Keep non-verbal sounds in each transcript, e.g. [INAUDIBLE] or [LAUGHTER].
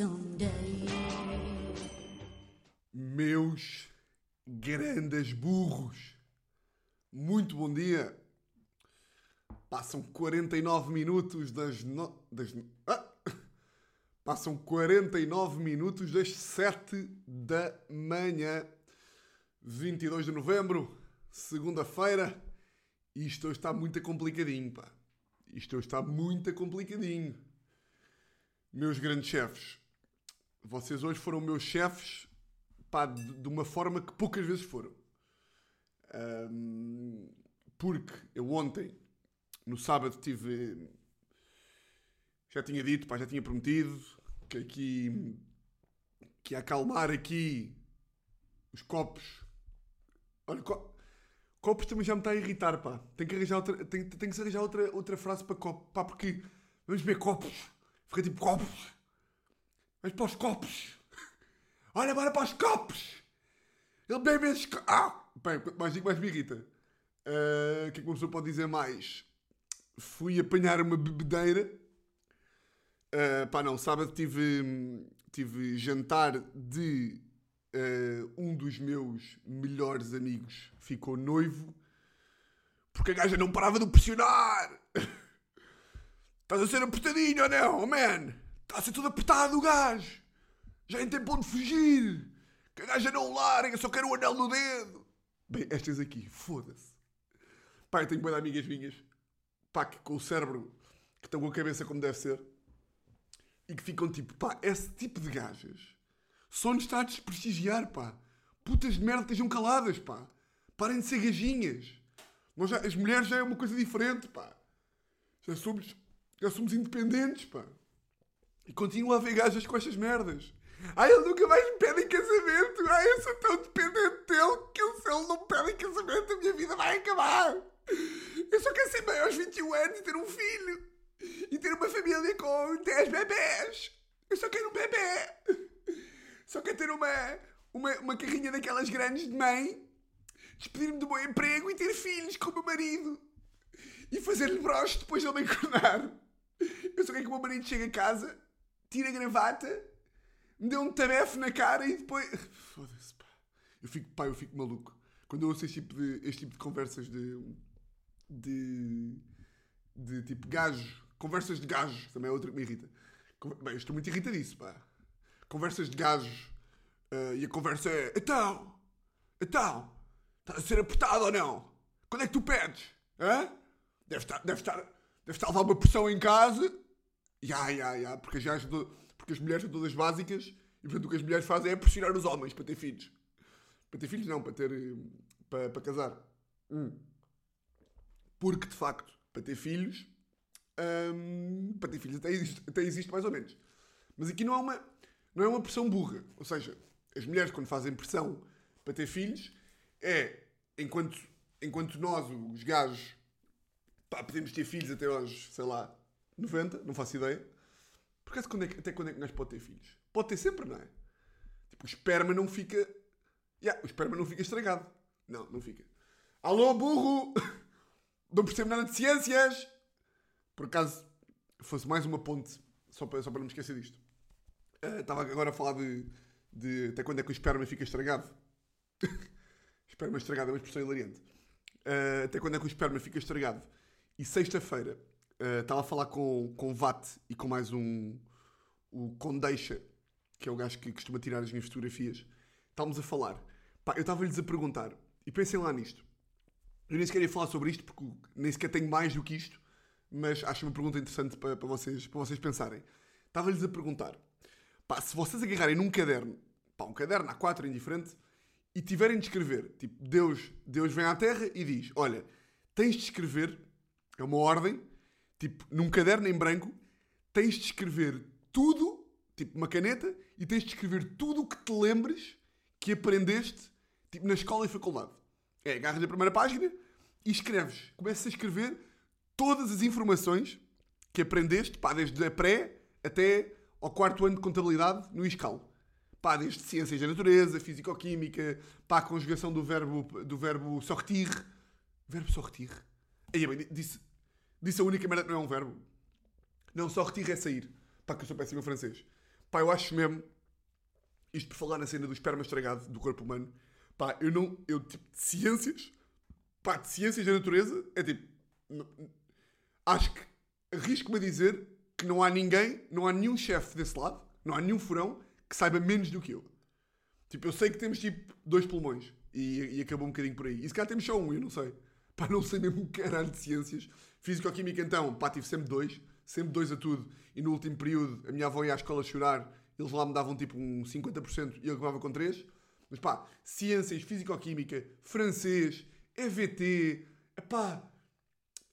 someday. Meus grandes burros, muito bom dia. Passam 49 minutos das. No... das... Ah! Passam 49 minutos das 7 da manhã, 22 de novembro, segunda-feira. Isto hoje está muito complicadinho, pá. Isto hoje está muito complicadinho. Meus grandes chefes, vocês hoje foram meus chefes pá, de, uma forma que poucas vezes foram. Ahm, porque eu ontem, no sábado, tive. Já tinha dito, pá, já tinha prometido que aqui. que acalmar aqui os copos. Olha, co- copos também já me está a irritar, pá. Tem que arranjar outra, tem, tem que se arranjar outra, outra frase para copo, pá, porque vamos ver copos. Fica tipo copos. Vamos para os copos. [LAUGHS] Olha, bora para os copos! Ele bebe esses copos. Ah! Bem, quanto mais digo, mais me irrita. Ah, O que é que uma pessoa pode dizer mais? Fui apanhar uma bebedeira. Ah, pá, não, sábado tive, tive jantar de ah, um dos meus melhores amigos. Ficou noivo. Porque a gaja não parava de pressionar. [LAUGHS] Estás a ser apertadinho ou não, oh, man? Está a ser tudo apertado o gajo. Já nem tem para onde fugir. Que a gaja não larga, só quero o anel no dedo. Bem, estas aqui, foda-se. Pá, eu tenho boas amigas minhas. Pá, que com o cérebro, que estão com a cabeça como deve ser. E que ficam tipo, pá, esse tipo de gajas só nos está a desprestigiar, pá. Putas de merda, estejam caladas, pá. Parem de ser gajinhas. Nós já- as mulheres já é uma coisa diferente, pá. Já somos, já somos independentes, pá. E continua a haver gajas com estas merdas. Ai, ele nunca mais me pede em casamento. Ai, eu sou tão dependente dele que se ele não me pede em casamento, a minha vida vai acabar. Eu só quero ser mãe aos 21 anos e ter um filho. E ter uma família com 10 bebés. Eu só quero um bebê. Só quero ter uma, uma, uma carrinha daquelas grandes de mãe. Despedir-me do meu emprego e ter filhos com o meu marido. E fazer-lhe broche depois de ele me encornar. Eu só quero que o meu marido chegue a casa, tire a gravata, me dê um tabefe na cara e depois. Foda-se, pá. Eu fico, pá, eu fico maluco. Quando eu ouço este tipo de, este tipo de conversas de. de. de tipo gajo. Conversas de gajos, também é outra que me irrita. Bem, estou muito irritadíssimo, pá. Conversas de gajos. ah, e a conversa é. Então! Então! Estás a ser apertado ou não? Quando é que tu pedes? Hã? Deve estar, deve estar, deve estar a levar uma pressão em casa. Ya, ya, ya, porque as, porque as mulheres são todas básicas e portanto o que as mulheres fazem é pressionar os homens para ter filhos. Para ter filhos não, para ter. para, para casar. Hum. Porque de facto, para ter filhos. hum, para ter filhos até existe, até existe mais ou menos. Mas aqui não é uma, não é uma pressão burra. Ou seja, as mulheres quando fazem pressão para ter filhos é enquanto, enquanto nós, os gajos, pá, podemos ter filhos até aos, sei lá, 90, não faço ideia. Por acaso, quando é que- até quando é que um gajo pode ter filhos? Pode ter sempre, não é? Tipo, o esperma não fica. Ya, o esperma não fica estragado. Não, não fica. Alô, burro! [LAUGHS] Não percebo nada de ciências! Por acaso, fosse mais uma ponte, só para, só para não me esquecer disto. Ah, Estava agora a falar de, de até quando é que o esperma fica estragado. [LAUGHS] esperma estragado é uma expressão hilariante. Ah, até quando é que o esperma fica estragado? E sexta-feira estava a falar com, com o VAT e com mais um, o Condeixa, que é o gajo que costuma tirar as minhas fotografias. Estávamos a falar. Pá, eu estava-lhes a perguntar, e pensem lá nisto. Eu nem sequer ia falar sobre isto, porque nem sequer tenho mais do que isto, mas acho uma pergunta interessante para, vocês, para vocês pensarem. Estava-lhes a perguntar, pá, se vocês agarrarem num caderno, pá, um caderno A4 indiferente, e tiverem de escrever, tipo, Deus, Deus vem à Terra e diz, olha, tens de escrever, é uma ordem, tipo, num caderno em branco, tens de escrever tudo, tipo, uma caneta, e tens de escrever tudo o que te lembres que aprendeste, tipo, na escola e faculdade. É, agarras a primeira página e escreves. Começas a escrever todas as informações que aprendeste, pá, desde a pré até ao quarto ano de contabilidade no ISCAL. Pá, desde ciências da natureza, fisicoquímica, pá, a conjugação do verbo, do verbo sortir. Verbo sortir? Aí, bem, disse, disse a única merda que não é um verbo. Não, sortir é sair. Pá, que eu sou péssimo em francês. Pá, eu acho mesmo, isto por falar na cena do esperma estragado do corpo humano, pá, eu não, eu tipo, de ciências, pá, de ciências da natureza, é tipo, acho que arrisco-me a dizer que não há ninguém, não há nenhum chefe desse lado, não há nenhum furão que saiba menos do que eu. Tipo, eu sei que temos tipo dois pulmões e, e acabou um bocadinho por aí. E se calhar temos só um, eu não sei. Pá, não sei mesmo um caralho de ciências. Físico-química então, pá, tive sempre dois, sempre dois a tudo. E no último período, a minha avó ia à escola chorar, eles lá me davam tipo um 50% e eu acabava com três. Mas pá, ciências, físico-química, francês, EVT, pá,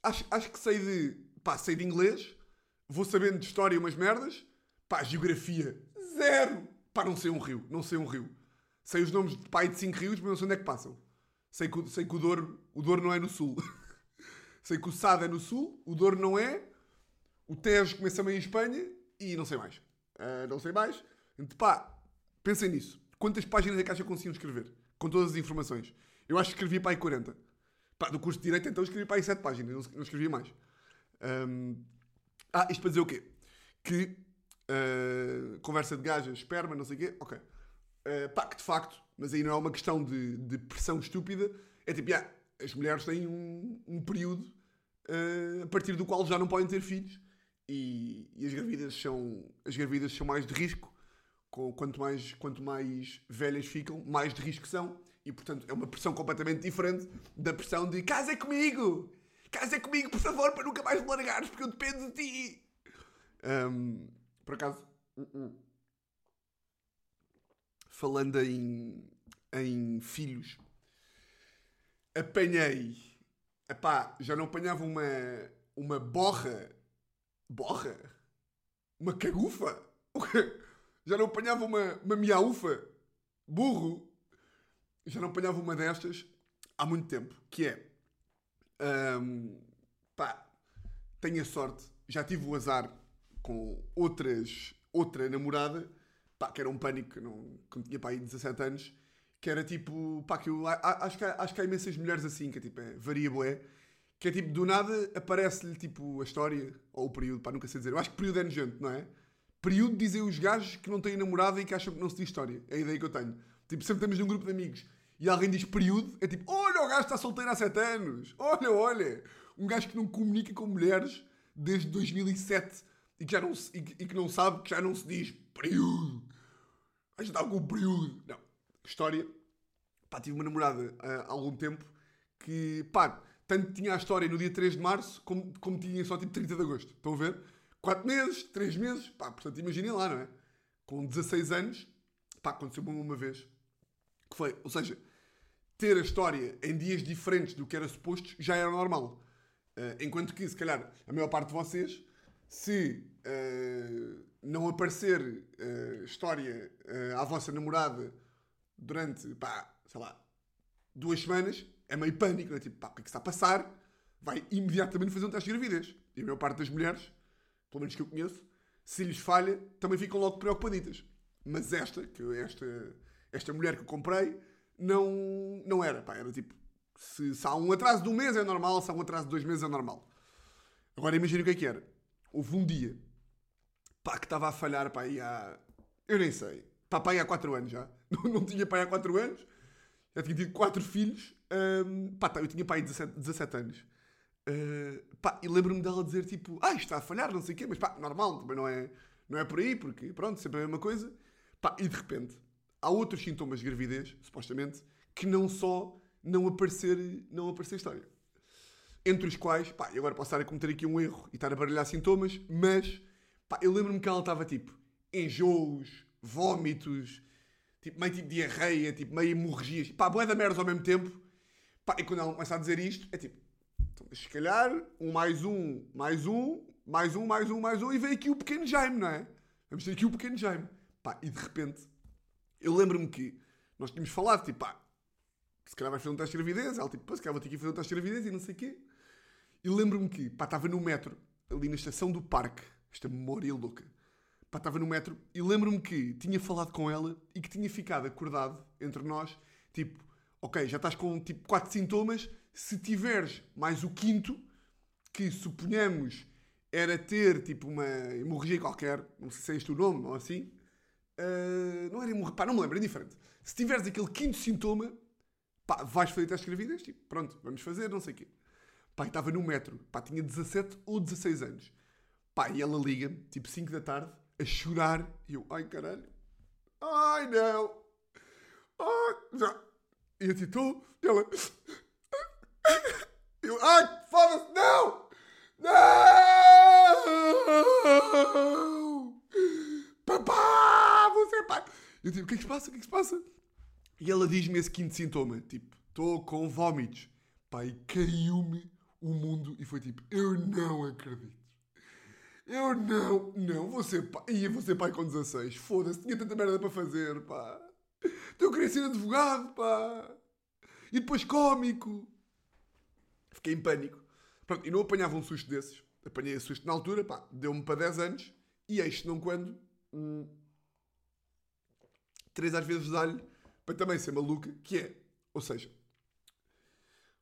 acho, acho que sei de, pá, sei de inglês, vou sabendo de história umas merdas, pá, geografia, zero. Pá, não sei um rio, não sei um rio. Sei os nomes de pai de cinco rios, mas não sei onde é que passam. Sei que, sei que o Douro, o Douro não é no sul. [LAUGHS] sei que o Sado é no sul, o Douro não é, o Tejo começa meio em Espanha e não sei mais. Ah, não sei mais. Então, pá, pensem nisso. Quantas páginas é que acha que conseguiam escrever? Com todas as informações. Eu acho que escrevi para aí 40. Pá, do curso de Direito, então escrevi para aí 7 páginas, não, não escrevi mais. Ahm, ah, isto para dizer o quê? Que ah, conversa de gajas, esperma, não sei o quê, ok. Ah, pá, que de facto, mas aí não é uma questão de, de pressão estúpida, é tipo, yeah, as mulheres têm um, um período ah, a partir do qual já não podem ter filhos. E, e as gravidas são as gravidas são mais de risco com, quanto mais quanto mais velhas ficam mais de risco são. E portanto é uma pressão completamente diferente da pressão de casa comigo! Casa comigo por favor para nunca mais me largares porque eu dependo de ti! Ahm, por acaso uh-uh. falando em em filhos apanhei Epá, já não apanhava uma, uma borra. Borra? Uma cagufa? Já não apanhava uma, uma miaufa? Burro? Já não apanhava uma destas há muito tempo. Que é. hum, pá, tenho a sorte. Já tive o azar com outras, outra namorada. Pá, que era um pânico. que Não, quando tinha pá, aí 17 anos que era tipo, pá, que eu acho que, há, acho que há imensas mulheres assim, que é tipo, é, varia bué, que é tipo, do nada aparece-lhe tipo a história, ou o período, pá, nunca sei dizer. Eu acho que período é nojento, não é? Período dizem os gajos que não têm namorada e que acham que não se diz história. É a ideia que eu tenho. Tipo, sempre estamos num grupo de amigos e alguém diz período, é tipo, olha, o gajo está solteiro há 7 anos. Olha, olha. Um gajo que não comunica com mulheres desde 2007 e que, já não, se- e, que- e que não sabe que já não se diz período. Gente está com um período. Não. História. Pá, tive uma namorada ah, há algum tempo que, pá, tanto tinha a história no dia 3 de março como, como tinha só tipo 30 de agosto. Estão a ver? 4 meses, 3 meses. Pá, portanto, imaginem lá, não é? Com 16 anos, pá, aconteceu-me uma vez. Que foi, ou seja, ter a história em dias diferentes do que era suposto já era normal. Ah, enquanto que, se calhar, a maior parte de vocês, se ah, não aparecer ah, história à vossa namorada durante, pá, sei lá, duas semanas, é meio pânico, não é? Tipo, pá, o que é que está a passar? Vai imediatamente fazer um teste de gravidez. E a maior parte das mulheres, pelo menos que eu conheço, se lhes falha, também ficam logo preocupaditas. Mas esta, que eu- esta, esta mulher que eu comprei, não, não era, pá, era tipo, se, se há um atraso de um mês é normal, se há um atraso de dois meses é normal. Agora imagina o que é que era. Houve um dia, pá, que estava a falhar, pá, aí há, eu nem sei, pá, pá, aí há 4 anos já. [LAUGHS] Não, tinha pai há 4 anos, já tinha tido 4 filhos, hum, pá, tá, eu tinha pai 17, 17 anos. Uh, pá, e lembro-me dela dizer tipo, ah, isto está a falhar, não sei o quê, mas pá, normal, também não é, não é por aí, porque pronto, sempre a mesma coisa. Pá, e de repente, há outros sintomas de gravidez, supostamente, que não só não aparecer, não aparecer história. Entre os quais, pá, agora posso estar a cometer aqui um erro e estar a baralhar sintomas, mas, pá, eu lembro-me que ela estava tipo, enjoos, vómitos, tipo, meio tipo diarreia, tipo, meio hemorragias, pá, boé da merda ao mesmo tempo. Pá, e quando ela começa a dizer isto, é tipo, então, se calhar, um mais um, mais um, mais um, mais um, mais um, e vem aqui o pequeno Jaime, não é? Vamos ter aqui o pequeno Jaime. Pá, e de repente, eu lembro-me que nós tínhamos falado, tipo, pá, se calhar vais fazer um teste de gravidez. Ela, tipo, pá, se calhar vou ter que fazer um teste de gravidez e não sei o quê. E lembro-me que, pá, estava no metro, ali na estação do parque, esta memória louca. Pá, estava no metro e lembro-me que tinha falado com ela e que tinha ficado acordado entre nós, tipo, ok, já estás com tipo quatro sintomas, se tiveres mais o quinto, que suponhamos era ter tipo uma hemorragia qualquer, não sei se é este o nome ou assim, Uh, não era hemorragia, pá, não me lembro, é diferente. Se tiveres aquele quinto sintoma, pá, vais fazer teste de gravidez, tipo, pronto, vamos fazer, não sei o quê. Pá, estava no metro, pá, tinha 17 ou 16 anos. Pá, e ela liga-me, tipo 5 da tarde, a chorar, e eu, ai caralho, ai não, ai, já. E eu tipo, e ela, [LAUGHS] eu, ai, foda-se, não, não, papá, você é pai. Eu tipo, o que é que se passa, o que é que se passa? E ela diz-me esse quinto sintoma, tipo, estou com vómitos. Pai, caiu-me o mundo e foi tipo, eu não acredito. Eu não, não, ser pai. Ia ser pai com 16. Foda-se, tinha tanta merda para fazer, pá. Eu queria ser advogado, pá. E depois cómico. Fiquei em pânico. Pronto, e não apanhava um susto desses. Apanhei esse susto na altura, pá. Deu-me para 10 anos. E eis não quando. Hum, três às vezes dá-lhe para também ser maluca, que é, ou seja,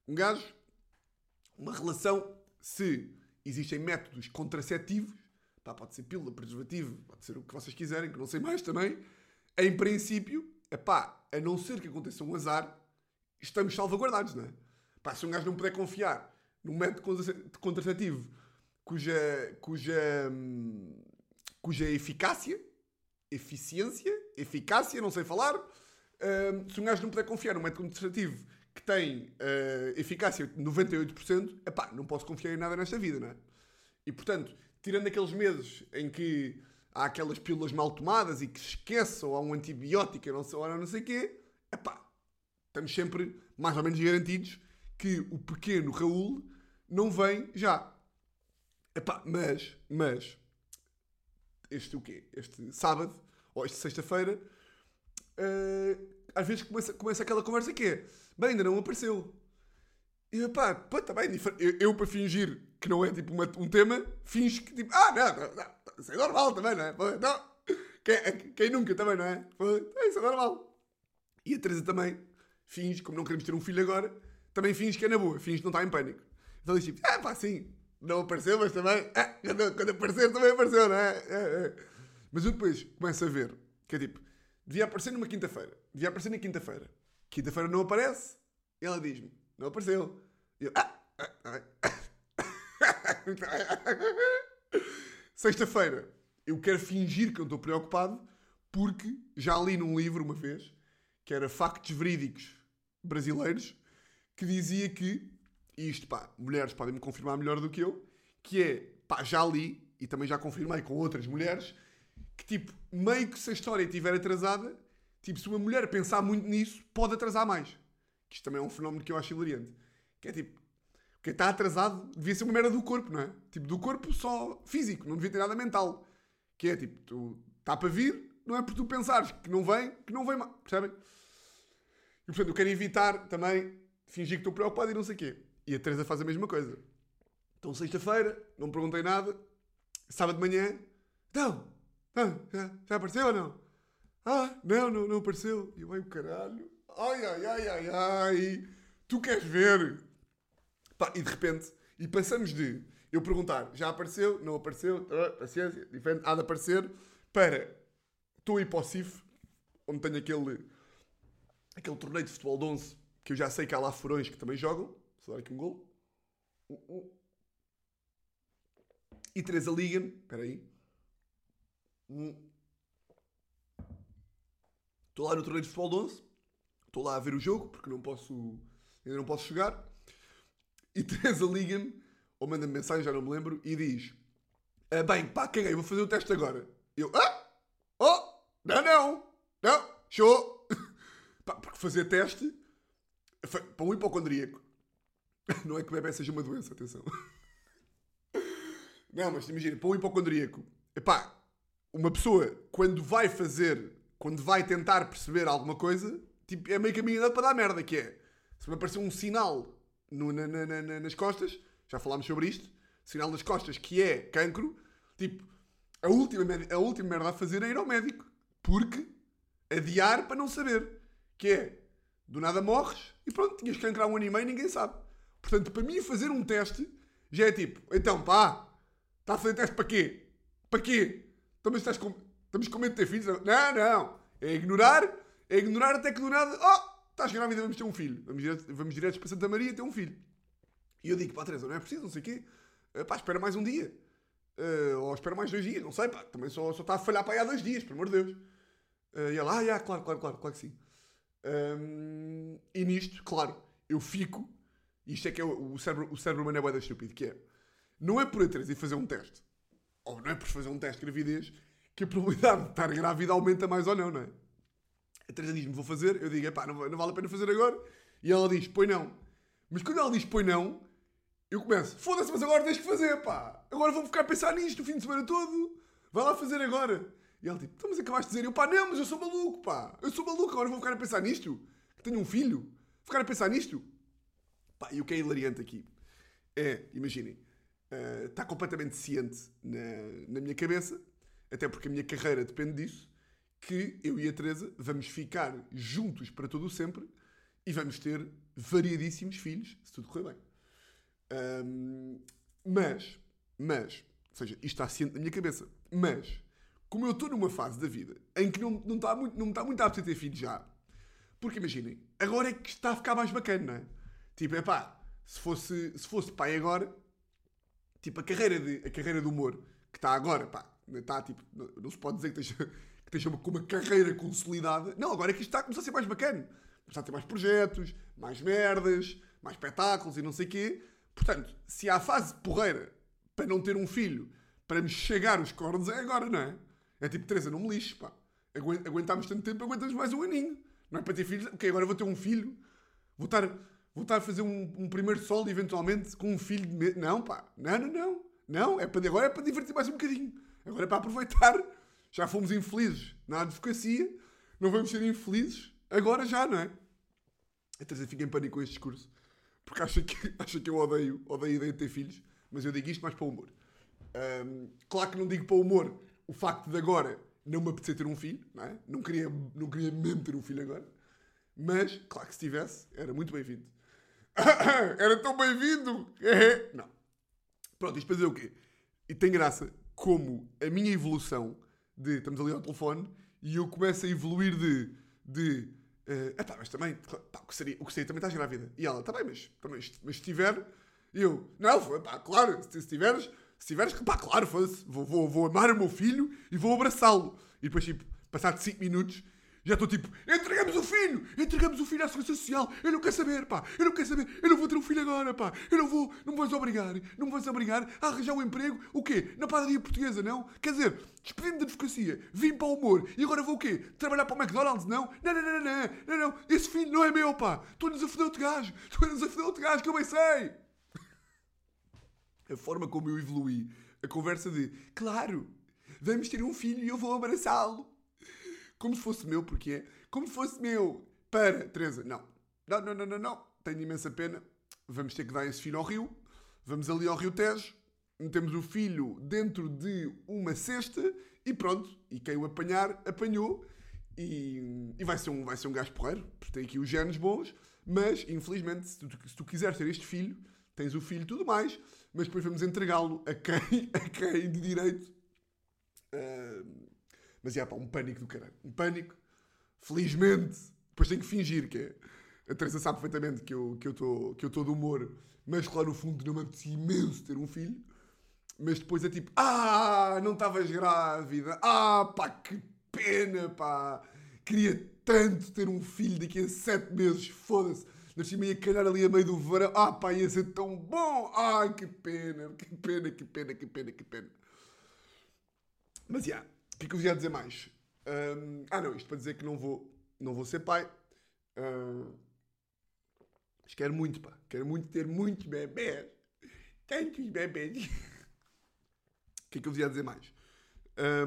um gajo, uma relação, se existem métodos contraceptivos, pá, pode ser pílula, preservativo, pode ser o que vocês quiserem, que não sei mais também, em princípio, pá, a não ser que aconteça um azar, estamos salvaguardados, não é? Pá, se um gajo não puder confiar num método contraceptivo cuja, cuja, hum, cuja eficácia, eficiência, eficácia, não sei falar, se um gajo não puder confiar num método contraceptivo que tem uh, eficácia de 98%, epá, não posso confiar em nada nesta vida, não é? E portanto, tirando aqueles meses em que há aquelas pílulas mal tomadas e que esqueçam, há um antibiótico, não sei, não sei o quê, epá, estamos sempre mais ou menos garantidos que o pequeno Raul não vem já. Epá, mas, mas, este o quê? Este sábado, ou esta sexta-feira, uh, às vezes começa, começa aquela conversa que é, bem, ainda não apareceu. E pá, pá, tá bem, eu, eu, para fingir que não é tipo uma, um tema, finge que tipo, ah, não, não, não, isso é normal também, não é? Não. Quem, quem, nunca também, não é? Pô, isso é normal. E a Teresa também finge, como não queremos ter um filho agora, também finge que é na boa, finge que não está em pânico. Então diz tipo, ah, pá, sim, não apareceu, mas também, ah, quando, quando aparecer também apareceu, não é? é, é. Mas eu depois começo a ver que é tipo, devia aparecer numa quinta-feira, devia aparecer na quinta-feira. Quinta-feira não aparece, ela diz-me, não apareceu. Eu, ah, ah, ah. [LAUGHS] Sexta-feira, eu quero fingir que eu estou preocupado, porque já li num livro uma vez, que era Factos Verídicos Brasileiros, que dizia que, isto, pá, mulheres podem me confirmar melhor do que eu, que é, pá, já li, e também já confirmei com outras mulheres, que tipo, meio que se a história estiver atrasada, tipo, se uma mulher pensar muito nisso, pode atrasar mais. Que isto também é um fenómeno que eu acho hilariante. Que é tipo, quem está atrasado devia ser uma merda do corpo, não é? Tipo, do corpo só físico, não devia ter nada mental. Que é tipo, tu está para vir, não é por tu pensares que não vem, que não vem mais. Percebem? E portanto, eu quero evitar também fingir que estou preocupado e não sei o quê. E a Teresa faz a mesma coisa. Então, sexta-feira, não me perguntei nada. Sábado de manhã, então, ah, já, já apareceu ou não? Ah, não, não, não apareceu. E eu, ai, o caralho. Ai, ai, ai, ai, ai. Tu queres ver? Pá, e de repente, e passamos de eu perguntar, já apareceu? Não apareceu? Ah, paciência, diferente, há de aparecer, para estou a ir para o CIF, onde tenho aquele, aquele torneio de futebol de 11, que eu já sei que há lá furões que também jogam. Só dar aqui um gol. Uh, uh. E Teresa liga-me, espera aí, Estou lá no torneio de futebol de 11. Estou lá a ver o jogo, porque não posso, ainda não posso chegar. E [LAUGHS] Teresa liga-me, ou manda-me mensagem, já não me lembro, e diz: ah, Bem, pá, caguei, vou fazer o teste agora. Eu, ah, oh, não, não, não, show. [LAUGHS] pá, porque fazer teste para um hipocondríaco. [LAUGHS] Não é que bebê seja uma doença, atenção. Não, mas imagina, para um hipocondríaco, epá, uma pessoa, quando vai fazer, quando vai tentar perceber alguma coisa, tipo, é meio caminho para dar merda, que é, se me aparecer um sinal no, na, na, na, nas costas, já falámos sobre isto, sinal nas costas que é cancro, tipo, a última, a última merda a fazer é ir ao médico. Porque adiar para não saber. Que é, do nada morres e pronto, tinhas cancro há um ano e meio ninguém sabe. Portanto, para mim fazer um teste já é tipo, então pá, está a fazer teste para quê? Para quê? Então, mas estás com. Estamos com medo de ter filhos? Não, não. É ignorar, é ignorar até que do nada, oh, estás grávida, vamos ter um filho. Vamos direto, vamos direto para Santa Maria ter um filho. E eu digo, pá, Teresa, não é preciso, não sei o quê. Uh, pá, espera mais um dia. Uh, ou espera mais dois dias, não sei, pá. Também só, só está a falhar para aí há dois dias, pelo amor de Deus. Uh, e ela, ah, yeah, claro, claro, claro, claro que sim. Um, e nisto, claro, eu fico, isto é que é o, o cérebro, o cérebro humano é boeda estúpido, que é, não é por a Teresa ir fazer um teste, ou não é por fazer um teste de gravidez, que a probabilidade de estar grávida aumenta mais ou não, não é? A Teresa diz-me, vou fazer, eu digo, pá, não, não vale a pena fazer agora, e ela diz, pois não. Mas quando ela diz, pois não, eu começo, foda-se, mas agora tens que fazer, pá. Agora vou ficar a pensar nisto o fim de semana todo. Vai lá fazer agora. E ela tipo, então, mas acabaste de dizer, eu pá, não, mas eu sou maluco, pá. Eu sou maluco, agora vou ficar a pensar nisto. Que tenho um filho. Ficar a pensar nisto. Pá, e o que é hilariante aqui é, imaginem, uh, está completamente ciente na, na minha cabeça, até porque a minha carreira depende disso, que eu e a Teresa vamos ficar juntos para todo o sempre e vamos ter variadíssimos filhos, se tudo correr bem. Um, mas, mas, ou seja, isto está ciente na minha cabeça, mas, como eu estou numa fase da vida em que não, não, está muito, não me está muito apto a ter filhos já, porque imaginem, agora é que está a ficar mais bacana, não é? Tipo, é pá, se fosse, se fosse pai agora, tipo, a carreira, de, a carreira do humor que está agora, pá, está tipo, não, se pode dizer que esteja, que esteja com uma carreira consolidada. Não, agora é que isto está a começar a ser mais bacana. Começar a ter mais projetos, mais merdas, mais espetáculos e não sei o quê. Portanto, se há fase porreira para não ter um filho, para me chegar os cornos, é agora, não é? É tipo, Teresa, não me lixes, pá. Aguentámos tanto tempo, aguentamos mais um aninho. Não é para ter filhos, ok, agora vou ter um filho, vou estar, vou estar a fazer um, um primeiro solo eventualmente com um filho de medo. Não, pá, não, não, não. Não, é para, agora é para divertir mais um bocadinho. Agora é para aproveitar. Já fomos infelizes na advocacia, não vamos ser infelizes agora já, não é? A Teresa fica em pânico com este discurso porque acha que, [LAUGHS] acha que eu odeio, odeio a ideia de ter filhos, mas eu digo isto mais para o humor. Um, claro que não digo para o humor o facto de agora não me apetecer ter um filho, não é? Não queria, não queria mesmo ter um filho agora, mas, claro que se tivesse, era muito bem-vindo. [COUGHS] era tão bem-vindo! [LAUGHS] não. Pronto, isto para dizer o quê? E tem graça como a minha evolução de estamos ali ao telefone e eu começo a evoluir de, de Uh, epá, mas também, pá, o, que seria, o que seria também estás grávida. E ela, tá bem, mas, também, mas se tiver, eu, não, pá, claro, se, se tiveres, se tiveres, pá, claro, vou, vou, vou amar o meu filho e vou abraçá-lo. E depois, tipo, passado 5 minutos, já estou tipo, entregamos o filho! Entregamos o filho à Segurança Social! Eu não quero saber, pá! Eu não quero saber! Eu não vou ter um filho agora, pá! Eu não vou, não me vais obrigar! Não me vais obrigar a arranjar um emprego, o quê? Na padaria portuguesa, não? Quer dizer, despedindo da advocacia, vim para o humor e agora vou o quê? Trabalhar para o McDonald's, não? Não, não, não, não, não, não! Esse filho não é meu, pá! Estou-nos a foder outro gajo! Estou-nos a foder outro gajo que eu bem sei! A forma como eu evolui, a conversa de, claro, vamos ter um filho e eu vou abraçá-lo como se fosse meu, porque como se fosse meu. Para, Teresa, não. Não, não, não, não, não. Tenho imensa pena. Vamos ter que dar esse filho ao rio. Vamos ali ao Rio Tejo. Metemos o filho dentro de uma cesta e pronto. E quem o apanhar, apanhou. E, e vai, ser um, vai ser um gajo porreiro, porque tem aqui os genes bons. Mas, infelizmente, se tu, se tu quiseres ter este filho, tens o filho e tudo mais. Mas depois vamos entregá-lo a quem, [LAUGHS] a quem de direito. Uh, mas é pá, um pânico do caralho. Um pânico. Felizmente. Depois tenho que fingir que é. A Teresa sabe perfeitamente que eu estou que eu que eu de humor. Mas claro, no fundo não me apetecia imenso ter um filho. Mas depois é tipo, ah, não estavas grávida. Ah, pá, que pena, pá. Queria tanto ter um filho daqui a sete meses. Foda-se. Nasci meio a calhar ali a meio do verão. Ah, pá, ia ser tão bom. Ai, que pena, que pena, que pena, que pena, que pena. Mas, já, yeah, o que é que eu vos ia dizer mais? Um, ah, não, isto para dizer que não vou, não vou ser pai. Uh, mas quero muito, pá. Quero muito ter muitos bebés. Tantos bebés. [LAUGHS] O que é que eu vos ia dizer mais?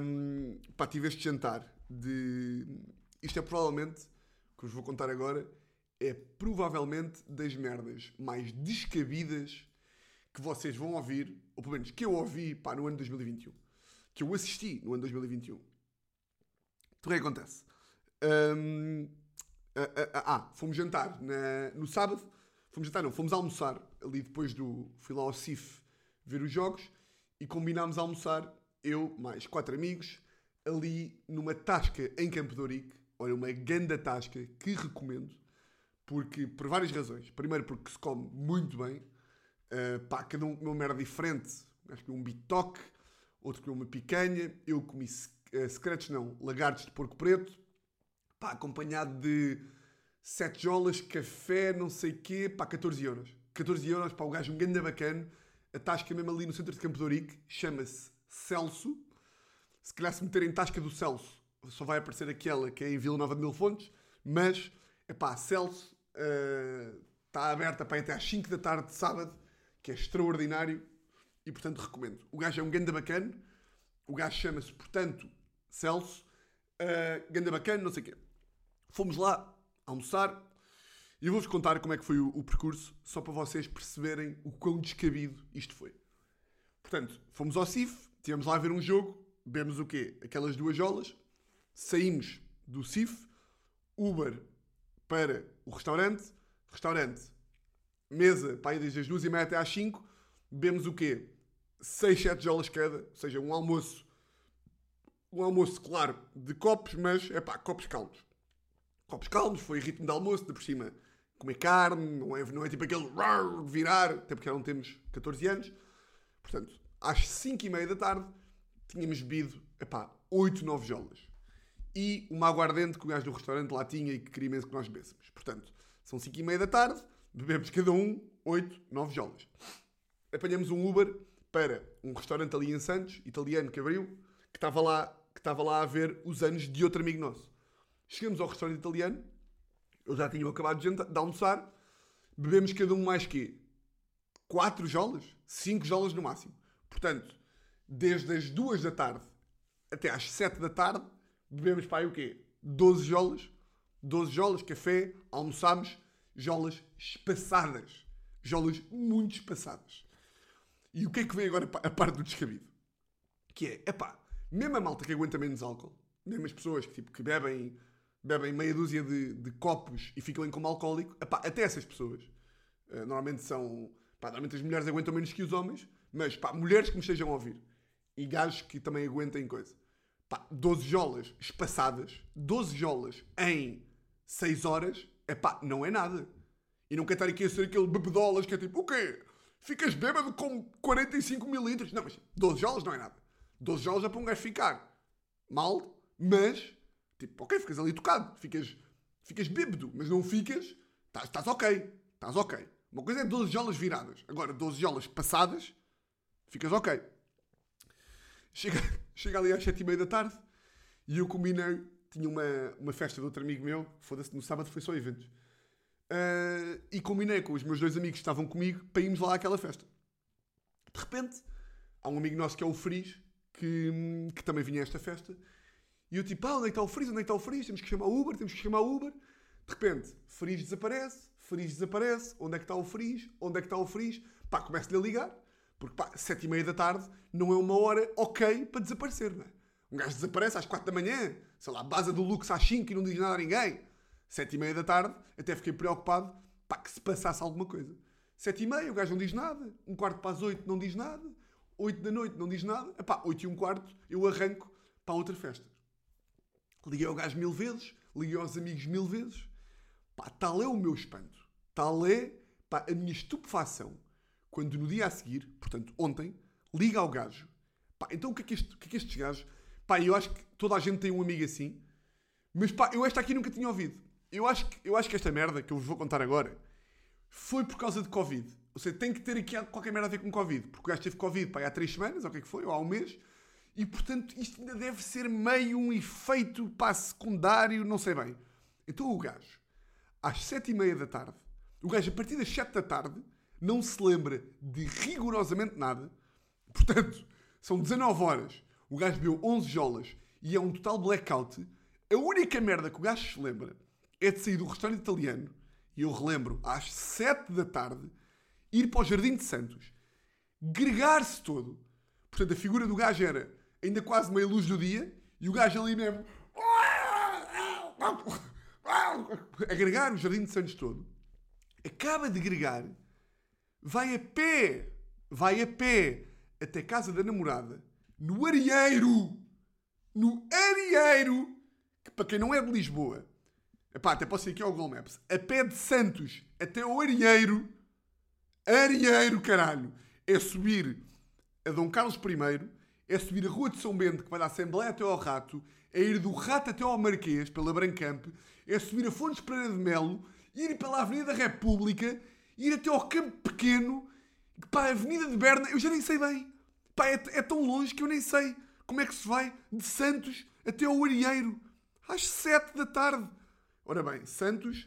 Um, pá, tive este jantar de. Isto é provavelmente, que vos vou contar agora, é provavelmente das merdas mais descabidas que vocês vão ouvir, ou pelo menos que eu ouvi, pá, no ano 2021 que eu assisti no ano 2021. Então o que é acontece? Um, ah, fomos jantar na, no sábado. Fomos jantar, não, fomos almoçar ali depois do. Fui lá ao CIF ver os jogos e combinámos almoçar, eu mais quatro amigos, ali numa tasca em Campo de Ourique. Olha, uma ganda tasca que recomendo, porque por várias razões. Primeiro, porque se come muito bem. Uh, pá, cada um uma merda diferente. Acho que um bitoque, outro comeu uma picanha. Eu comi uh, secretos, não, lagartos de porco preto. Pá, acompanhado de sete jolas, café, não sei quê. Pá, 14 euros. 14 euros para o gajo, um ganda bacana. A tasca mesmo ali no centro de Campo de Ourique. Chama-se Celso. Se calhar se meterem tasca do Celso, só vai aparecer aquela que é em Vila Nova de Mil Fontes. Mas, é pá, Celso uh, está aberta para até às 5 da tarde de sábado, que é extraordinário. E, portanto, recomendo. O gajo é um ganda bacana. O gajo chama-se, portanto, Celso. Uh, ganda bacana, não sei o quê. Fomos lá almoçar. E eu vou-vos contar como é que foi o, o, percurso, só para vocês perceberem o quão descabido isto foi. Portanto, fomos ao CIF, tivemos lá a ver um jogo, bebemos o quê? Aquelas duas jolas, saímos do CIF, Uber para o restaurante, restaurante, mesa para ir desde as duas e meia até às 5, bebemos o quê? 6, 7 jolas cada, ou seja, um almoço, um almoço, claro, de copos, mas, é pá, copos calmos. Copos calmos, foi ritmo de almoço, de por cima comer carne, não é, não é tipo aquele virar, até porque já não temos 14 anos. Portanto, às 5 e meia da tarde, tínhamos bebido, epá, 8, 9 jolas. E uma aguardente que o gajo do restaurante lá tinha e que queria mesmo que nós bebêssemos. Portanto, são 5 e meia da tarde, bebemos cada um 8, 9 jolas. Apanhamos um Uber para um restaurante ali em Santos, italiano, que abriu, que estava lá, que estava lá a ver os anos de outro amigo nosso. Chegamos ao restaurante italiano, eu já tinha acabado de, de almoçar, bebemos cada um mais que 4 jolas, 5 jolas no máximo. Portanto, desde as 2 da tarde até às 7 da tarde, bebemos para aí o quê? 12 jolas. 12 jolas, café, almoçámos, jolas espaçadas. Jolas muito espaçadas. E o que é que vem agora a parte do descabido? Que é, epá, mesmo a malta que aguenta menos álcool, mesmo as pessoas que, tipo, que bebem, bebem meia dúzia de, de copos e ficam em como alcoólico, epá, até essas pessoas, uh, normalmente são, pá, normalmente as mulheres aguentam menos que os homens, mas pá, mulheres que me estejam a ouvir e gajos que também aguentem coisa. Pá, 12 jolas espaçadas, 12 jolas em 6 horas, é pá, não é nada. E não quer estar aqui a ser aquele bebedolas que é tipo, o quê? Ficas bêbado com 45 mil litros? Não, mas 12 jolas não é nada. 12 jolas é para um gajo ficar mal, mas, tipo, ok, ficas ali tocado, ficas, ficas bêbado, mas não ficas, estás ok, estás ok. Uma coisa é 12 jolas viradas, agora 12 jolas passadas, ficas ok. Chega, [LAUGHS] chega ali às 7 e meia da tarde e eu combinei, tinha uma, uma festa de outro amigo meu, foda-se, no sábado foi só eventos. Uh, e combinei com os meus dois amigos que estavam comigo para irmos lá àquela festa. De repente, há um amigo nosso que é o Fris, que, que também vinha a esta festa, e eu tipo, ah, onde é que está o Fris? Onde é que está o Fris? Temos que chamar o Uber, temos que chamar o Uber. De repente, Fris desaparece, Fris desaparece, onde é que está o Fris? Onde é que está o Fris? Pá, começo-lhe a ligar. Porque, pá, sete e meia da tarde não é uma hora ok para desaparecer, não é? Um gajo desaparece às quatro da manhã, sei lá, base do Lux às cinco e não diz nada a ninguém. Sete e meia da tarde, até fiquei preocupado, pá, que se passasse alguma coisa. Sete e meia, o gajo não diz nada. Um quarto para as oito, não diz nada. Oito da noite, não diz nada. Epá, oito e um quarto, eu arranco para outra festa. Liguei ao gajo mil vezes, liguei aos amigos mil vezes. Pá, tal é o meu espanto. Tal é, pá, a minha estupefação quando no dia a seguir, portanto ontem, liga ao gajo. Pá, então o que, é que, este, o que é que estes gajos. Pá, eu acho que toda a gente tem um amigo assim, mas pá, eu esta aqui nunca tinha ouvido. Eu acho, que, eu acho que esta merda que eu vos vou contar agora foi por causa de Covid. Ou seja, tem que ter aqui qualquer merda a ver com Covid. Porque o gajo teve Covid pá, há três semanas, ou o que é que foi, ou há um mês, e portanto isto ainda deve ser meio um efeito pá, secundário, não sei bem. Então o gajo, às sete e meia da tarde, o gajo a partir das sete da tarde não se lembra de rigorosamente nada. Portanto, são 19 horas, o gajo bebeu 11 jolas e é um total blackout. A única merda que o gajo se lembra é de sair do restaurante italiano, e eu relembro, às 7 da tarde, ir para o Jardim de Santos, gregar-se todo. Portanto, a figura do gajo era ainda quase meia luz do dia, e o gajo ali mesmo. Agregar o Jardim de Santos todo. Acaba de gregar vai a pé, vai a pé até casa da namorada, no areeiro, no Arieiro, que para quem não é de Lisboa, epá, até posso ir aqui ao Google Maps, a pé de Santos até o Arieiro, Arieiro, caralho, é subir a Dom Carlos I, é subir a Rua de São Bento, que vai da Assembleia até ao Rato, é ir do Rato até ao Marquês, pela Brancamp, é subir a Fontes Pereira de Melo, ir pela Avenida da República, ir até ao Campo Pequeno, pá, a Avenida de Berna, eu já nem sei bem. Pá, é, é tão longe que eu nem sei como é que se vai de Santos até ao Arieiro, às sete da tarde. Ora bem, Santos,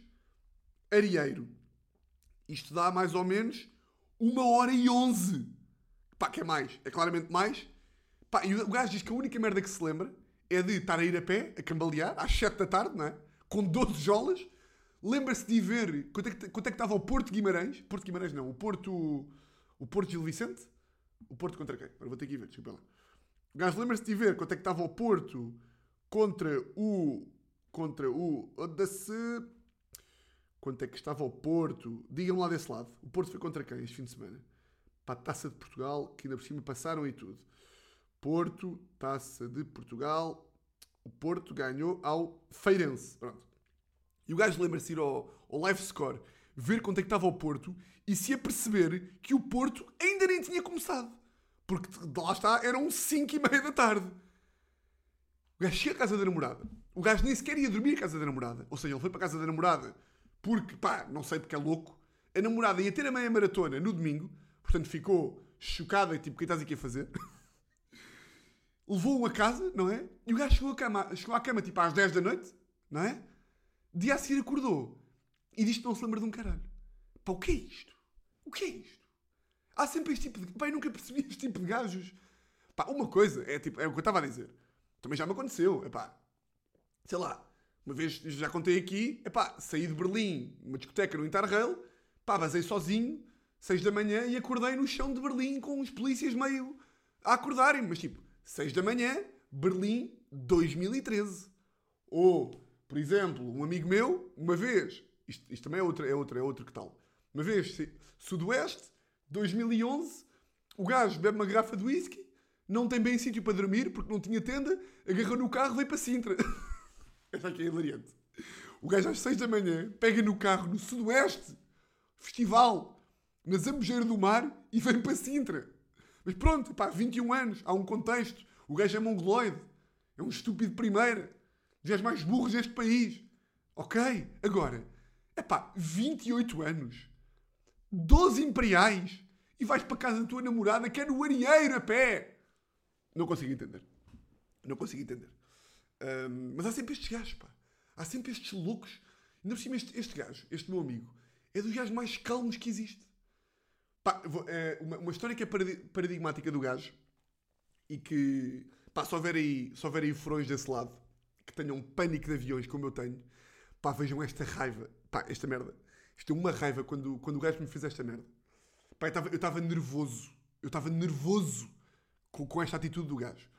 Arieiro. Isto dá mais ou menos uma hora e onze. Pá, que é mais. É claramente mais. Pá, e o gajo diz que a única merda que se lembra é de estar a ir a pé, a cambalear, às 7 da tarde, não é? Com 12 jolas. Lembra-se de ver quanto é, que, quanto é que estava o Porto Guimarães. Porto Guimarães não, o Porto. O Porto Gil Vicente. O Porto contra quem? Agora vou ter que ir ver, desculpa lá. O gajo lembra-se de ver quanto é que estava o Porto contra o. Contra o. Da-se. Quanto é que estava o Porto? Digam-me lá desse lado. O Porto foi contra quem este fim de semana? Para a taça de Portugal, que ainda por cima passaram e tudo. Porto, Taça de Portugal. O Porto ganhou ao Feirense. Pronto. E o gajo lembra-se de ir ao, ao live score, ver quanto é que estava o Porto e se aperceber que o Porto ainda nem tinha começado. Porque lá está, eram 5 e meia da tarde. O gajo chega à casa da namorada. O gajo nem sequer ia dormir à casa da namorada. Ou seja, ele foi para a casa da namorada porque, pá, não sei porque é louco. A namorada ia ter a meia maratona no domingo, portanto ficou chocada e tipo, o que estás aqui a fazer? [LAUGHS] levou-o a casa, não é? E o gajo chegou à cama, chegou à cama tipo às 10 da noite, não é? Dia a seguir acordou e que não se lembra de um caralho. Pá, o que é isto? O que é isto? Há sempre este tipo de. Pá, eu nunca percebi este tipo de gajos. Pá, uma coisa, é tipo, é o que eu estava a dizer. Também já me aconteceu, é pá. Sei lá, uma vez já contei aqui, é pá, saí de Berlim, uma discoteca no Interrail, pá, basei sozinho, 6 da manhã e acordei no chão de Berlim com os polícias meio a acordarem, mas tipo, 6 da manhã, Berlim 2013. Ou, por exemplo, um amigo meu, uma vez, isto, isto também é outro, é outro, é outro que tal. Uma vez, Sudoeste, 2011, o gajo bebe uma garrafa de whisky, não tem bem sítio para dormir porque não tinha tenda, agarrou no carro e veio para Sintra. [LAUGHS] Esta aqui é hilariante. O gajo às 6 da manhã pega no carro no Sudoeste, festival, na Zambujeira do Mar e vem para Sintra. Mas pronto, pá, 21 anos, há um contexto. O gajo é mongoloide. É um estúpido primeira. Dos mais burros deste país. Ok? Agora, é pá, 28 anos. 12 imperiais. E vais para casa da tua namorada que é no Arieiro a pé. Não consigo entender. Não consigo entender. Um, mas há sempre estes gajos, pá. Há sempre estes loucos. Ainda por cima, este, este gajo, este meu amigo, é dos gajos mais calmos que existe. Pá, é uma, uma, história que é paradigmática do gajo e que, pá, se houver aí, se houver aí furões desse lado que tenham pânico de aviões como eu tenho, pá, vejam esta raiva, pá, esta merda. Isto é uma raiva quando, quando o gajo me fez esta merda. Pá, eu estava nervoso. Eu estava nervoso com, com esta atitude do gajo.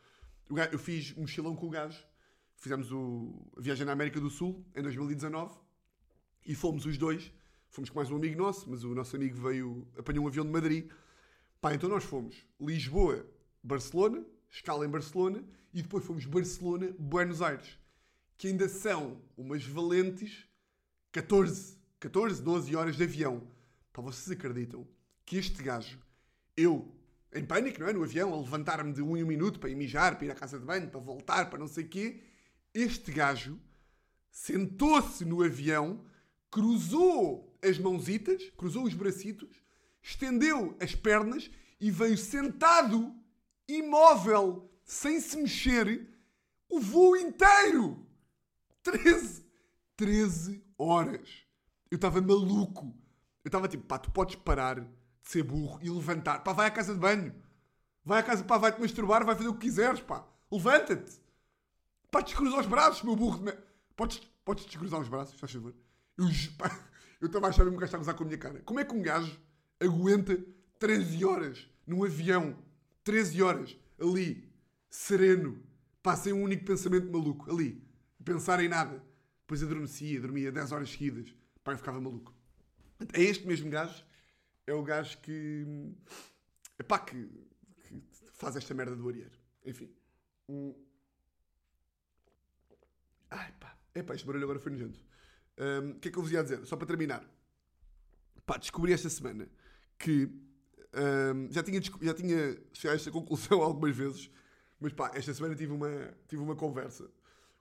Gajo. Eu fiz mochilão com o gajo. Fizemos o, a viagem na América do Sul em 2019 e fomos os dois Fomos com mais um amigo nosso, mas o nosso amigo veio, apanhou um avião de Madrid. Pá, então nós fomos Lisboa, Barcelona, escala em Barcelona, e depois fomos Barcelona, Buenos Aires, que ainda são umas valentes 14, 14, 12 horas de avião. Pá, vocês acreditam que este gajo, eu, em pânico, não é? No avião, a levantar-me de um em um minuto para ir mijar, para ir à casa de banho, para voltar, para não sei o quê, este gajo sentou-se no avião, cruzou as mãozitas, cruzou os bracitos, estendeu as pernas e veio sentado, imóvel, sem se mexer, o voo inteiro. 13, 13 horas. Eu estava maluco. Eu estava tipo, pá, tu podes parar de ser burro e levantar. Pá, vai à casa de banho. Vai à casa, pá, vai-te masturbar, vai fazer o que quiseres, pá. Levanta-te. Pá, descruza os braços, meu burro. Podes, podes descruzar os braços, faz favor. Eu, pá, eu estava a achar mesmo que está a gozar com a minha cara. Como é que um gajo aguenta 13 horas num avião? 13 horas ali, sereno, passei um único pensamento maluco, ali, pensar em nada. Depois adormecia, dormia 10 horas seguidas. Pai, ficava maluco. É este mesmo gajo, é o gajo que. Epá, que, que faz esta merda do Arieiro. Enfim. Um... Ai pá, é pá, este barulho agora foi nojento. Um, O que é que eu vos ia dizer? Só para terminar. Pá, descobri esta semana que um, já, tinha, já tinha chegado a esta [LAUGHS] conclusão algumas vezes, mas pá, esta semana tive uma, tive uma conversa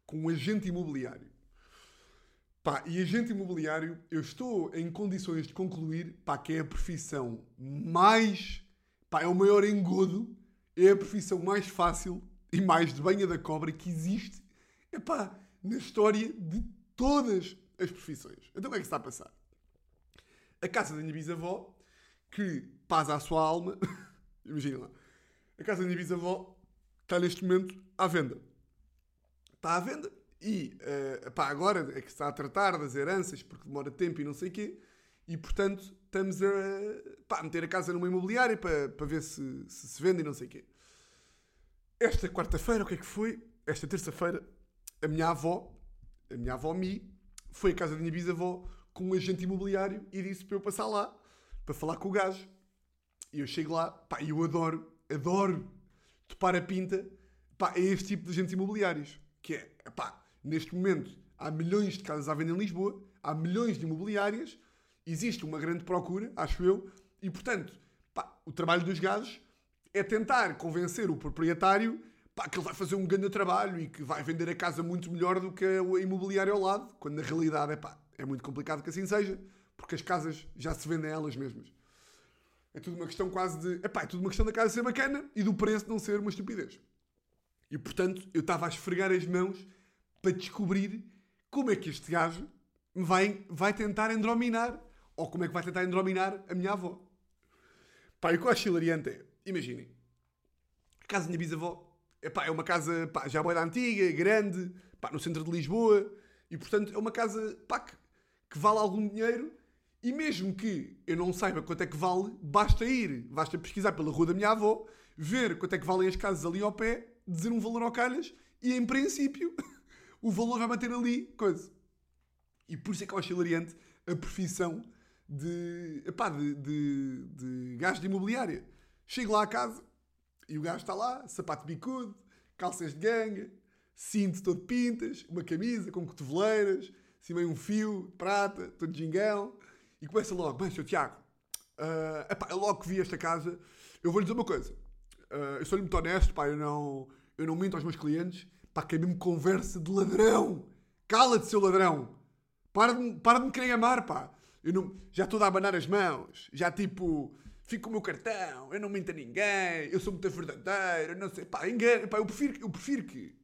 com um agente imobiliário. Pá, e agente imobiliário, eu estou em condições de concluir, pá, que é a profissão mais, pá, é o maior engodo, é a profissão mais fácil e mais de banha da cobra que existe, é na história de todas as profissões. Então o que é que está a passar? A casa da minha bisavó, que paz à sua alma, [LAUGHS] imagina lá, a casa da minha bisavó está neste momento à venda. Está à venda e, eh, pá, agora é que se está a tratar das heranças, porque demora tempo e não sei o quê, e portanto estamos a pá, meter a casa numa imobiliária para, para ver se, se se vende e não sei o quê. Esta quarta-feira, o que é que foi? Esta terça-feira, a minha avó, a minha avó Mi, foi à casa da minha bisavó com um agente imobiliário e disse para eu passar lá, para falar com o gajo. E eu chego lá, pá, eu adoro, adoro topar a pinta, pá, é este tipo de agentes imobiliários. Que é, pá, neste momento há milhões de casas à venda em Lisboa, há milhões de imobiliárias, existe uma grande procura, acho eu, e portanto, pá, o trabalho dos gajos é tentar convencer o proprietário pá, que ele vai fazer um grande trabalho e que vai vender a casa muito melhor do que a imobiliária ao lado, quando na realidade é pá, é muito complicado que assim seja, porque as casas já se vendem elas mesmas. É tudo uma questão quase de. Epá, é tudo uma questão da casa ser bacana e do preço não ser uma estupidez. E portanto, eu estava a esfregar as mãos para descobrir como é que este gajo vai, vai tentar endrominar. Ou como é que vai tentar endrominar a minha avó. Pá, e o que eu acho hilariante é, imaginem, a casa da minha bisavó epá, é uma casa pá, já boa da antiga, grande, pá, no centro de Lisboa, e portanto é uma casa pá, que, que vale algum dinheiro, e mesmo que eu não saiba quanto é que vale, basta ir, basta pesquisar pela rua da minha avó, ver quanto é que valem as casas ali ao pé, dizer um valor ao calhas, e em princípio [LAUGHS] o valor vai manter ali, coisa. E por isso é que eu acho hilariante a profissão de, epá, de, de, de gajo de imobiliária. Chego lá à casa e o gajo está lá, sapato bicudo, calças de ganga, cinto todo pintas, uma camisa com cotoveleiras, assim meio um fio de prata, todo gingão, e começa logo, bem, Sr. Tiago, ah, epá, eu logo que vi esta casa, eu vou-lhe dizer uma coisa, ah, eu sou-lhe muito honesto, pá, eu não, eu não minto aos meus clientes, pá, que é mesmo conversa de ladrão, cala-te, seu ladrão, para de, para de me querer amar, pá. Eu não, já estou a abanar as mãos. Já tipo, fico com o meu cartão. Eu não minto a ninguém. Eu sou muito verdadeiro. Não sei. Pá, engana, pá eu, prefiro, eu prefiro que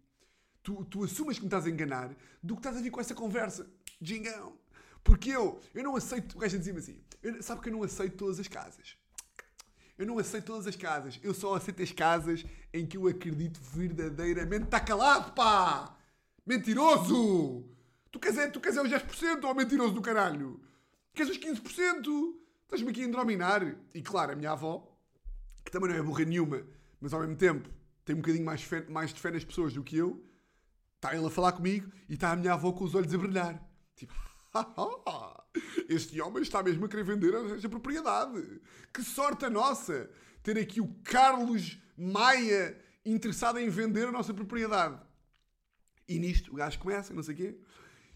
tu, tu assumas que me estás a enganar do que estás a vir com essa conversa. Gingão. Porque eu, eu não aceito. O gajo dizia-me assim: eu, sabe que eu não aceito todas as casas. Eu não aceito todas as casas. Eu só aceito as casas em que eu acredito verdadeiramente. Está calado, pá! Mentiroso! Tu queres, é, tu queres é os 10% ou mentiroso do caralho? Queres os 15%? Estás-me aqui a endrominar. E claro, a minha avó, que também não é burra nenhuma, mas ao mesmo tempo tem um bocadinho mais, fé, mais de fé nas pessoas do que eu, está ele a falar comigo e está a minha avó com os olhos a brilhar. Tipo, [LAUGHS] este homem está mesmo a querer vender esta propriedade. Que sorte a nossa ter aqui o Carlos Maia interessado em vender a nossa propriedade. E nisto o gajo começa, não sei o quê.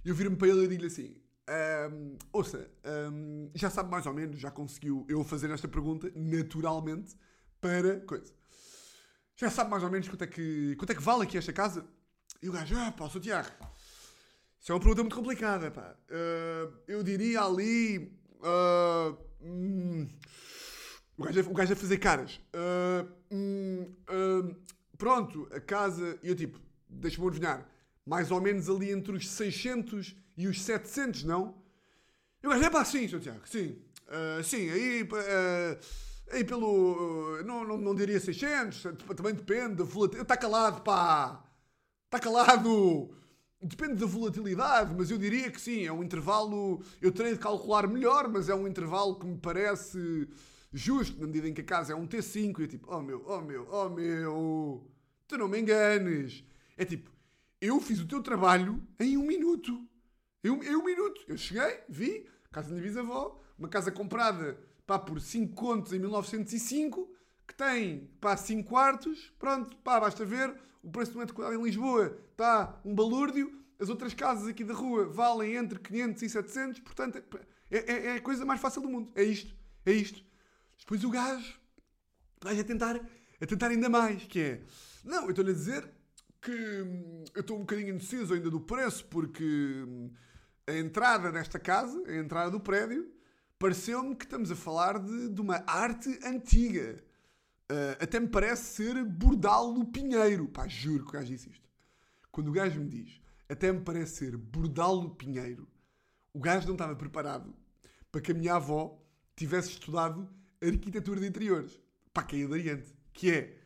Eu viro-me para ele e digo-lhe assim: "Ahm, Ouça, ahm, já sabe mais ou menos, já conseguiu eu fazer esta pergunta naturalmente para coisa. Já sabe mais ou menos quanto é que, quanto é que vale aqui esta casa? E o gajo, ah, pá, sou Tiago. Isso é uma pergunta muito complicada, pá. Ah, eu diria ali. ah, hum, o, gajo, o gajo a fazer caras. Ah, hum, pronto, a casa. E eu tipo, deixa-me adivinhar. Mais ou menos ali entre os 600 e os 700, não? E o gajo, é pá, sim, Sr. Tiago, sim. Ah, sim, aí, ah, aí pelo. ah, não, não, não diria 600, também depende da volatilidade. Está calado, pá! Está calado! Depende da volatilidade, mas eu diria que sim, é um intervalo. Eu terei de calcular melhor, mas é um intervalo que me parece justo, na medida em que a casa é um T5. E eu tipo, oh meu, oh meu, oh meu, tu não me enganes. É tipo, eu fiz o teu trabalho em um minuto. Eu, em um minuto. Eu cheguei, vi, casa da minha bisavó, uma casa comprada pá, por 5 contos em 1905, que tem pá, 5 quartos, pronto, pá, basta ver, o preço um metro quadrado em Lisboa está um balúrdio, As outras casas aqui da rua valem entre 500 e 700, portanto, é, é, é a coisa mais fácil do mundo. É isto, é isto. Depois o gajo, vai a tentar, a tentar ainda mais, que é, não, eu estou-lhe a dizer que hum, eu estou um bocadinho indeciso ainda do preço, porque hum, a entrada desta casa, a entrada do prédio, pareceu-me que estamos a falar de, de uma arte antiga. Uh, até me parece ser Bordal no Pinheiro. Pá, juro que o gajo disse isto. Quando o gajo me diz, até me parece ser Bordal no Pinheiro, o gajo não estava preparado para que a minha avó tivesse estudado arquitetura de interiores. Pá, que é hilariante. Que é,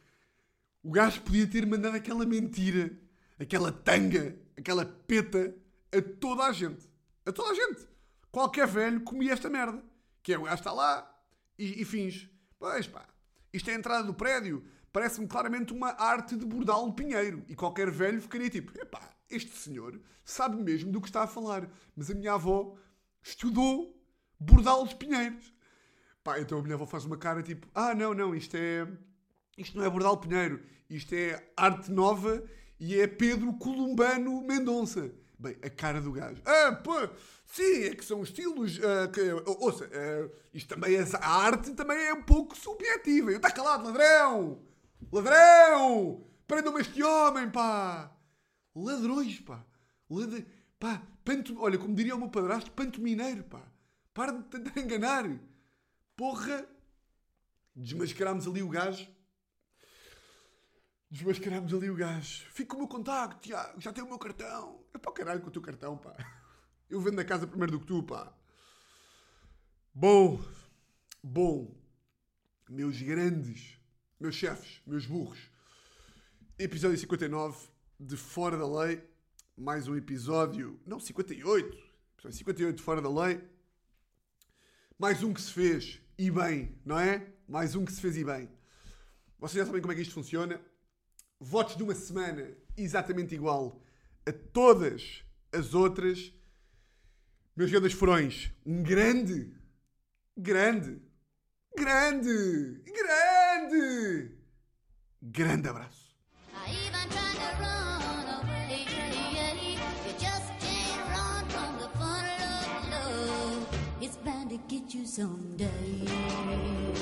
o gajo podia ter mandado aquela mentira, aquela tanga, aquela peta a toda a gente. A toda a gente. Qualquer velho comia esta merda. Que é o gajo está lá e, e finge. Pois pá, isto é a entrada do prédio. Parece-me claramente uma arte de bordal pinheiro. E qualquer velho ficaria tipo: epá, este senhor sabe mesmo do que está a falar. Mas a minha avó estudou bordal de pinheiros. Pá, então a minha avó faz uma cara tipo: ah, não, não, isto é. Isto não é bordal pinheiro. Isto é arte nova e é Pedro Columbano Mendonça. Bem, a cara do gajo. Ah, pô, sim, é que são estilos. Uh, que, ouça, uh, isto também é, a arte também é um pouco subjetiva. Está calado, ladrão! Ladrão! Prendam-me este homem, pá! Ladrões, pá! Ladr... Pá, panto... olha, como diria o meu padrasto, panto mineiro, pá! Para de tentar [LAUGHS] enganar! Porra! Desmascarámos ali o gajo Desmascarámos ali o gajo. Fica com o meu contacto, Tiago. Já tem o meu cartão. É para o caralho com o teu cartão, pá. Eu vendo a casa primeiro do que tu, pá. Bom. Bom. Meus grandes. Meus chefes. Meus burros. Episódio 59 de Fora da Lei. Mais um episódio. Não, 58. Episódio 58 de Fora da Lei. Mais um que se fez e bem, não é? Mais um que se fez e bem. Vocês já sabem como é que isto funciona votos de uma semana exatamente igual a todas as outras. Meus grandes furões, um grande, grande, grande, grande, grande abraço. It's bound to get you someday.